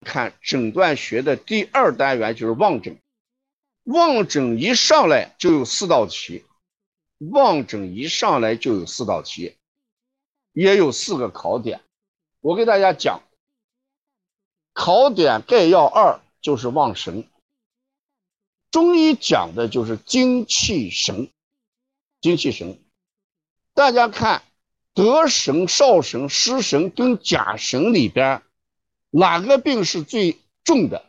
看诊断学的第二单元就是望诊，望诊一上来就有四道题，望诊一上来就有四道题，也有四个考点。我给大家讲，考点概要二就是望神。中医讲的就是精气神，精气神。大家看，得神、少神、失神跟假神里边，哪个病是最重的？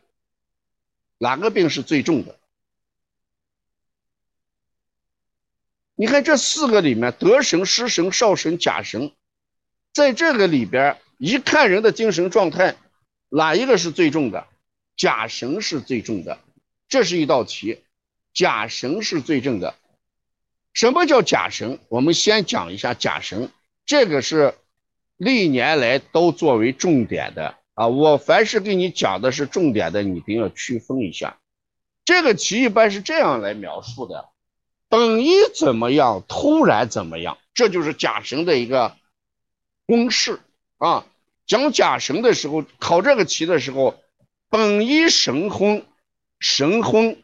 哪个病是最重的？你看这四个里面，得神、失神、少神、假神，在这个里边，一看人的精神状态，哪一个是最重的？假神是最重的。这是一道题，假神是最正的。什么叫假神？我们先讲一下假神，这个是历年来都作为重点的啊。我凡是给你讲的是重点的，你一定要区分一下。这个题一般是这样来描述的：本一怎么样，突然怎么样，这就是甲神的一个公式啊。讲甲神的时候，考这个题的时候，本一神昏。神昏，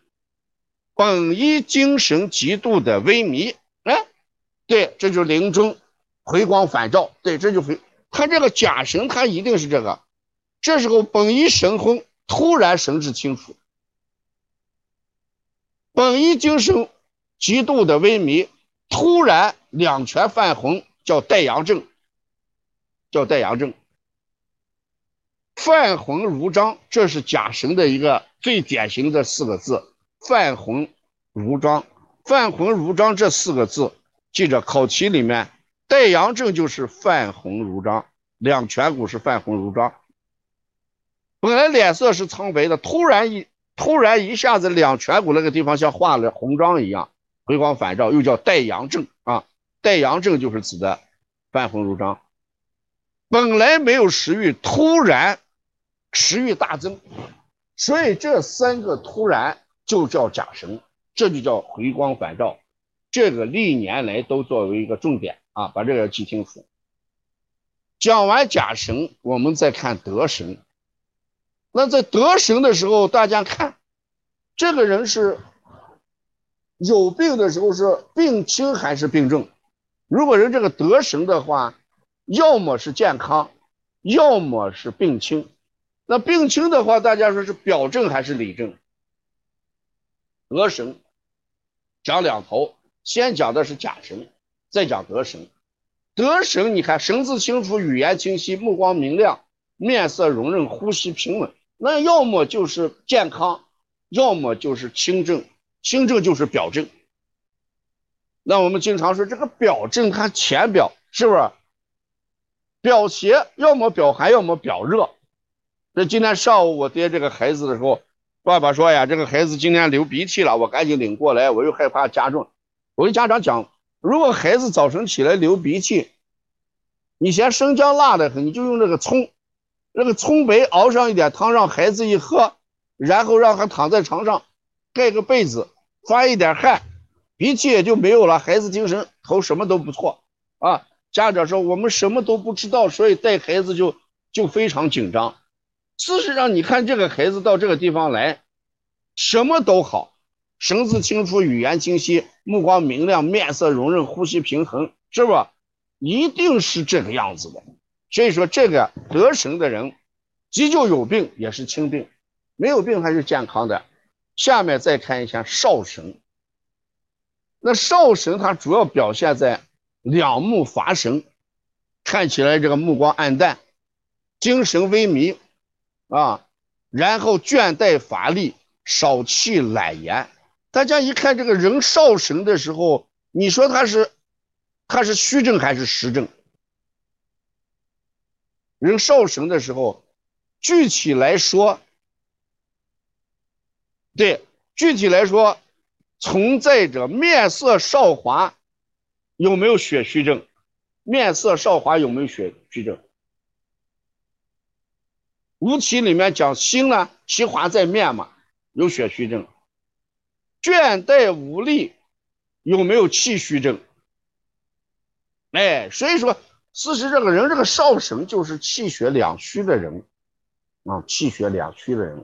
本一精神极度的萎靡，哎，对，这就是临终回光返照，对，这就回。他这个假神，他一定是这个。这时候本一神昏，突然神志清楚，本一精神极度的萎靡，突然两全犯浑，叫带阳症，叫带阳症。犯浑如章，这是假神的一个最典型的四个字。犯浑如章，犯浑如章这四个字，记着考题里面带阳症就是犯浑如章，两颧骨是犯浑如章。本来脸色是苍白的，突然一突然一下子两颧骨那个地方像画了红章一样，回光返照，又叫带阳症啊。带阳症就是指的犯浑如章。本来没有食欲，突然。食欲大增，所以这三个突然就叫甲神，这就叫回光返照，这个历年来都作为一个重点啊，把这个要记清楚。讲完甲神，我们再看得神。那在得神的时候，大家看，这个人是有病的时候是病轻还是病重？如果人这个得神的话，要么是健康，要么是病轻。那病轻的话，大家说是表症还是里症？得神讲两头，先讲的是假神，再讲得神。得神，你看神志清楚，语言清晰，目光明亮，面色容润，呼吸平稳。那要么就是健康，要么就是轻症。轻症就是表症。那我们经常说这个表症看浅表，是不是？表邪，要么表寒，要么表热。那今天上午我接这个孩子的时候，爸爸说呀，这个孩子今天流鼻涕了，我赶紧领过来，我又害怕加重。我跟家长讲，如果孩子早晨起来流鼻涕，你嫌生姜辣的很，你就用这个葱，那个葱白熬上一点汤，让孩子一喝，然后让他躺在床上，盖个被子，发一点汗，鼻涕也就没有了，孩子精神头什么都不错啊。家长说我们什么都不知道，所以带孩子就就非常紧张。事实上，你看这个孩子到这个地方来，什么都好，神志清楚，语言清晰，目光明亮，面色容润，呼吸平衡，是吧？一定是这个样子的。所以说，这个得神的人，急救有病也是轻病，没有病还是健康的。下面再看一下少神。那少神它主要表现在两目乏神，看起来这个目光暗淡，精神萎靡。啊，然后倦怠乏力，少气懒言。大家一看这个人少神的时候，你说他是他是虚症还是实症？人少神的时候，具体来说，对，具体来说，存在着面色少华，有没有血虚症？面色少华有没有血虚症？五体里面讲心呢，其华在面嘛，有血虚症；倦怠无力，有没有气虚症？哎，所以说，事实这个人这个少神就是气血两虚的人，啊，气血两虚的人。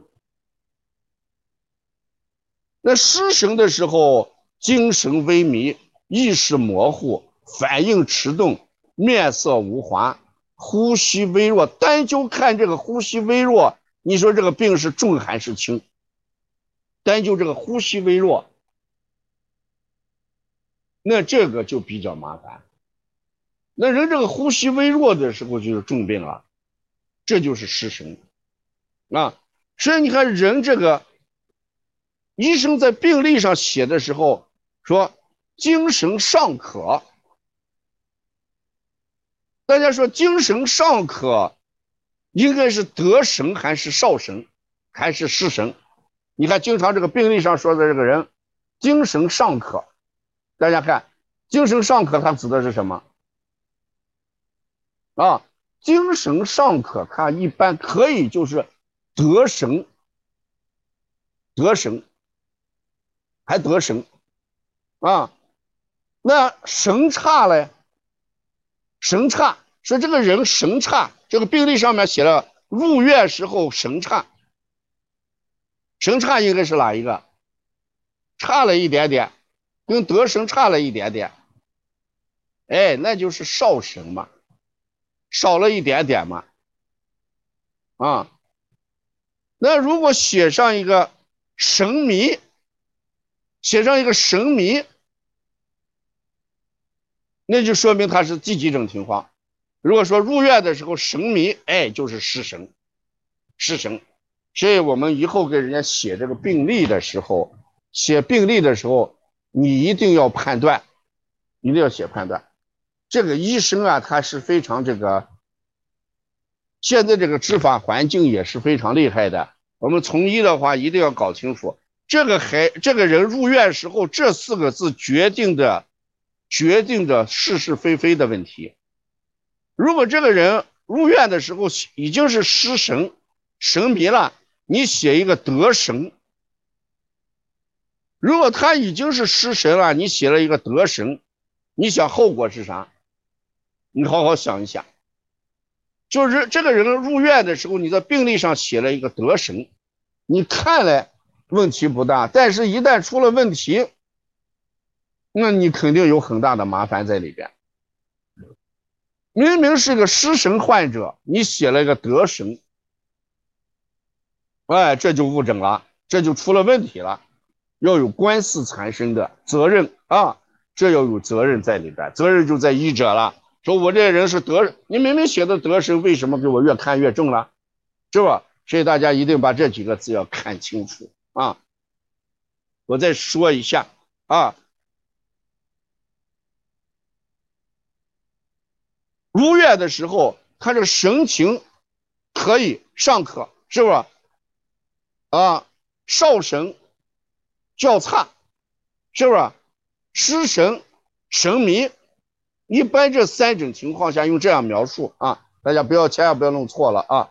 那失神的时候，精神萎靡，意识模糊，反应迟钝，面色无华，呼吸微弱。单就看这个呼吸微弱，你说这个病是重还是轻？单就这个呼吸微弱，那这个就比较麻烦。那人这个呼吸微弱的时候就是重病了，这就是失神啊。所以你看人这个。医生在病历上写的时候说精神尚可，大家说精神尚可，应该是得神还是少神，还是失神？你看，经常这个病历上说的这个人精神尚可，大家看精神尚可，它指的是什么？啊，精神尚可，看一般可以就是得神，得神。还得神啊？那神差嘞？神差，说这个人神差，这个病历上面写了入院时候神差，神差应该是哪一个？差了一点点，跟得神差了一点点，哎，那就是少神嘛，少了一点点嘛，啊，那如果写上一个神迷。写上一个神迷，那就说明他是第几种情况。如果说入院的时候神迷，哎，就是失神，失神。所以我们以后给人家写这个病历的时候，写病历的时候，你一定要判断，一定要写判断。这个医生啊，他是非常这个，现在这个执法环境也是非常厉害的。我们从医的话，一定要搞清楚。这个孩这个人入院时候，这四个字决定的，决定着是是非非的问题。如果这个人入院的时候已经是失神、神迷了，你写一个得神；如果他已经是失神了，你写了一个得神，你想后果是啥？你好好想一想。就是这个人入院的时候，你在病历上写了一个得神，你看来。问题不大，但是一旦出了问题，那你肯定有很大的麻烦在里边。明明是个失神患者，你写了一个得神，哎，这就误诊了，这就出了问题了，要有官司缠身的责任啊，这要有责任在里边，责任就在医者了。说我这人是得，你明明写的得神，为什么给我越看越重了，是吧？所以大家一定把这几个字要看清楚。啊，我再说一下啊，入院的时候，他这神情可以尚可，是不是？啊，少神较差，是不是？失神神迷，一般这三种情况下用这样描述啊，大家不要千万不要弄错了啊。